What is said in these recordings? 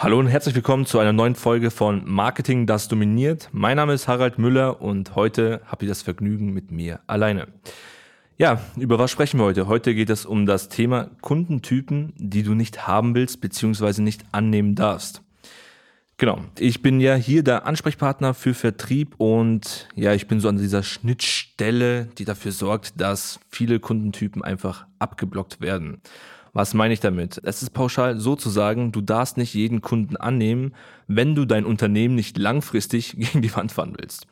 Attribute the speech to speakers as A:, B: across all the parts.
A: Hallo und herzlich willkommen zu einer neuen Folge von Marketing, das dominiert. Mein Name ist Harald Müller und heute habt ihr das Vergnügen mit mir alleine. Ja, über was sprechen wir heute? Heute geht es um das Thema Kundentypen, die du nicht haben willst bzw. nicht annehmen darfst. Genau, ich bin ja hier der Ansprechpartner für Vertrieb und ja, ich bin so an dieser Schnittstelle, die dafür sorgt, dass viele Kundentypen einfach abgeblockt werden. Was meine ich damit? Es ist pauschal so zu sagen, du darfst nicht jeden Kunden annehmen, wenn du dein Unternehmen nicht langfristig gegen die Wand fahren willst.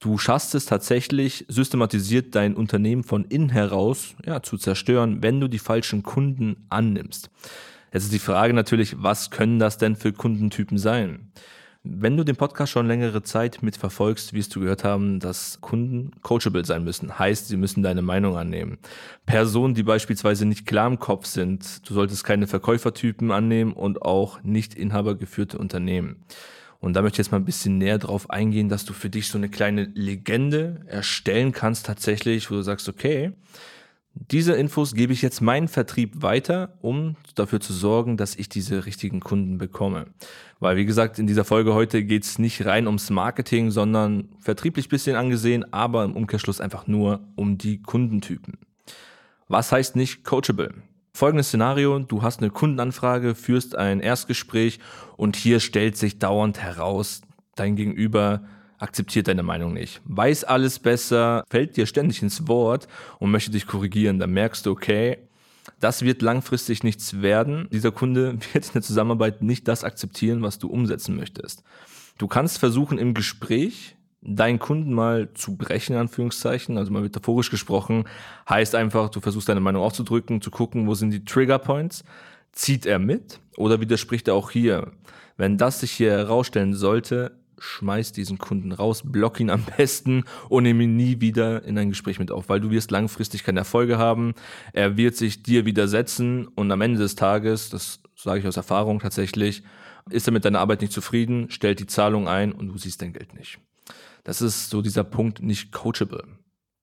A: Du schaffst es tatsächlich, systematisiert dein Unternehmen von innen heraus ja, zu zerstören, wenn du die falschen Kunden annimmst. Jetzt ist die Frage natürlich, was können das denn für Kundentypen sein? Wenn du den Podcast schon längere Zeit mitverfolgst, wirst du gehört haben, dass Kunden coachable sein müssen. Heißt, sie müssen deine Meinung annehmen. Personen, die beispielsweise nicht klar im Kopf sind, du solltest keine Verkäufertypen annehmen und auch nicht inhabergeführte Unternehmen. Und da möchte ich jetzt mal ein bisschen näher drauf eingehen, dass du für dich so eine kleine Legende erstellen kannst tatsächlich, wo du sagst, okay, diese Infos gebe ich jetzt meinen Vertrieb weiter, um dafür zu sorgen, dass ich diese richtigen Kunden bekomme. Weil, wie gesagt, in dieser Folge heute geht es nicht rein ums Marketing, sondern vertrieblich bisschen angesehen, aber im Umkehrschluss einfach nur um die Kundentypen. Was heißt nicht coachable? Folgendes Szenario, du hast eine Kundenanfrage, führst ein Erstgespräch und hier stellt sich dauernd heraus, dein Gegenüber akzeptiert deine Meinung nicht, weiß alles besser, fällt dir ständig ins Wort und möchte dich korrigieren. Dann merkst du, okay, das wird langfristig nichts werden. Dieser Kunde wird in der Zusammenarbeit nicht das akzeptieren, was du umsetzen möchtest. Du kannst versuchen im Gespräch deinen Kunden mal zu brechen, in Anführungszeichen, also mal metaphorisch gesprochen, heißt einfach, du versuchst deine Meinung auszudrücken, zu gucken, wo sind die Trigger Points, zieht er mit oder widerspricht er auch hier? Wenn das sich hier herausstellen sollte, schmeiß diesen Kunden raus, block ihn am besten und nimm ihn nie wieder in ein Gespräch mit auf, weil du wirst langfristig keine Erfolge haben. Er wird sich dir widersetzen und am Ende des Tages, das sage ich aus Erfahrung tatsächlich, ist er mit deiner Arbeit nicht zufrieden, stellt die Zahlung ein und du siehst dein Geld nicht. Das ist so dieser Punkt nicht coachable.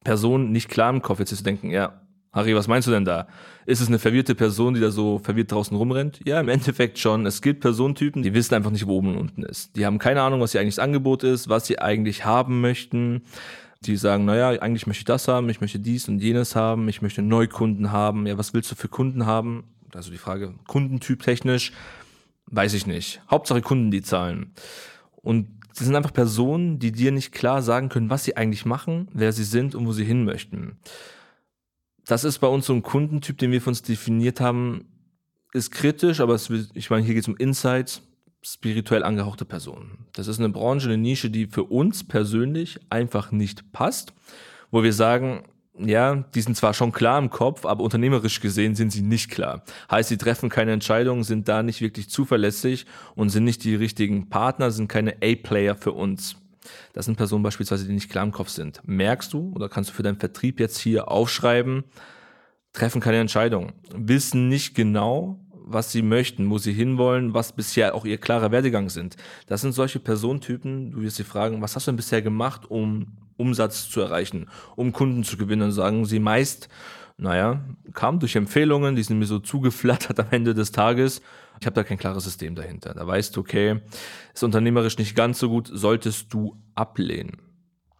A: Person nicht klar im Kopf, jetzt zu denken, ja, Harry, was meinst du denn da? Ist es eine verwirrte Person, die da so verwirrt draußen rumrennt? Ja, im Endeffekt schon. Es gibt Personentypen, die wissen einfach nicht, wo oben und unten ist. Die haben keine Ahnung, was ihr eigentlich das Angebot ist, was sie eigentlich haben möchten. Die sagen, naja, eigentlich möchte ich das haben, ich möchte dies und jenes haben, ich möchte Neukunden haben. Ja, was willst du für Kunden haben? Also die Frage, Kundentyp technisch, weiß ich nicht. Hauptsache Kunden, die zahlen. Und das sind einfach Personen, die dir nicht klar sagen können, was sie eigentlich machen, wer sie sind und wo sie hin möchten das ist bei uns so ein Kundentyp, den wir für uns definiert haben, ist kritisch, aber es, ich meine, hier geht es um Insights, spirituell angehauchte Personen. Das ist eine Branche, eine Nische, die für uns persönlich einfach nicht passt, wo wir sagen, ja, die sind zwar schon klar im Kopf, aber unternehmerisch gesehen sind sie nicht klar. Heißt, sie treffen keine Entscheidungen, sind da nicht wirklich zuverlässig und sind nicht die richtigen Partner, sind keine A-Player für uns. Das sind Personen beispielsweise, die nicht klar im Kopf sind. Merkst du oder kannst du für deinen Vertrieb jetzt hier aufschreiben, treffen keine Entscheidung, wissen nicht genau, was sie möchten, wo sie hinwollen, was bisher auch ihr klarer Werdegang sind. Das sind solche Personentypen, du wirst sie fragen, was hast du denn bisher gemacht, um Umsatz zu erreichen, um Kunden zu gewinnen? Dann sagen sie meist, naja, kam durch Empfehlungen, die sind mir so zugeflattert am Ende des Tages. Ich habe da kein klares System dahinter. Da weißt du, okay, ist unternehmerisch nicht ganz so gut, solltest du ablehnen.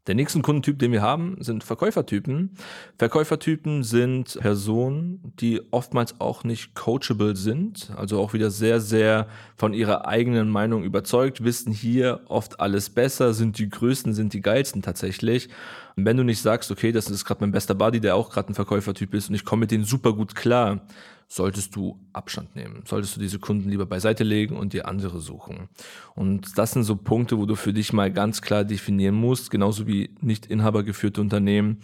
A: Der nächste Kundentyp, den wir haben, sind Verkäufertypen. Verkäufertypen sind Personen, die oftmals auch nicht coachable sind, also auch wieder sehr, sehr von ihrer eigenen Meinung überzeugt, wissen hier oft alles besser, sind die größten, sind die geilsten tatsächlich. Wenn du nicht sagst, okay, das ist gerade mein bester Buddy, der auch gerade ein Verkäufertyp ist und ich komme mit denen super gut klar, solltest du Abstand nehmen. Solltest du diese Kunden lieber beiseite legen und dir andere suchen. Und das sind so Punkte, wo du für dich mal ganz klar definieren musst, genauso wie nicht inhabergeführte Unternehmen.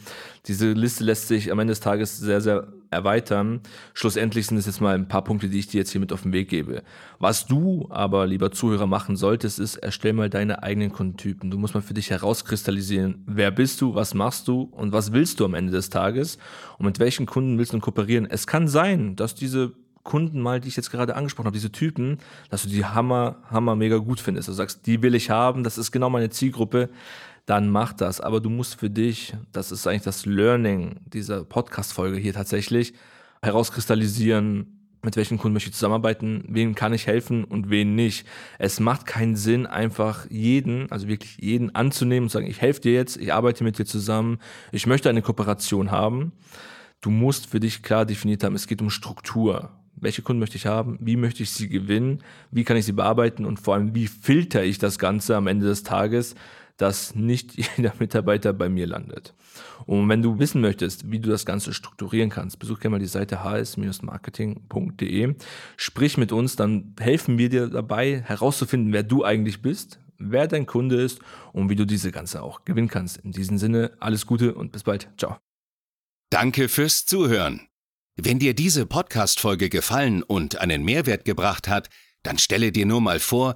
A: Diese Liste lässt sich am Ende des Tages sehr, sehr erweitern. Schlussendlich sind es jetzt mal ein paar Punkte, die ich dir jetzt hier mit auf den Weg gebe. Was du aber, lieber Zuhörer, machen solltest, ist, erstell mal deine eigenen Kundentypen. Du musst mal für dich herauskristallisieren, wer bist du, was machst du und was willst du am Ende des Tages und mit welchen Kunden willst du kooperieren. Es kann sein, dass diese Kunden mal, die ich jetzt gerade angesprochen habe, diese Typen, dass du die Hammer, Hammer mega gut findest. Du sagst, die will ich haben, das ist genau meine Zielgruppe dann mach das. Aber du musst für dich, das ist eigentlich das Learning dieser Podcast-Folge hier tatsächlich, herauskristallisieren, mit welchen Kunden möchte ich zusammenarbeiten, wem kann ich helfen und wen nicht. Es macht keinen Sinn, einfach jeden, also wirklich jeden anzunehmen und sagen, ich helfe dir jetzt, ich arbeite mit dir zusammen, ich möchte eine Kooperation haben. Du musst für dich klar definiert haben, es geht um Struktur. Welche Kunden möchte ich haben? Wie möchte ich sie gewinnen? Wie kann ich sie bearbeiten? Und vor allem, wie filter ich das Ganze am Ende des Tages, dass nicht jeder Mitarbeiter bei mir landet. Und wenn du wissen möchtest, wie du das Ganze strukturieren kannst, besuch gerne mal die Seite hs-marketing.de. Sprich mit uns, dann helfen wir dir dabei herauszufinden, wer du eigentlich bist, wer dein Kunde ist und wie du diese Ganze auch gewinnen kannst. In diesem Sinne, alles Gute und bis bald. Ciao.
B: Danke fürs Zuhören. Wenn dir diese Podcast-Folge gefallen und einen Mehrwert gebracht hat, dann stelle dir nur mal vor,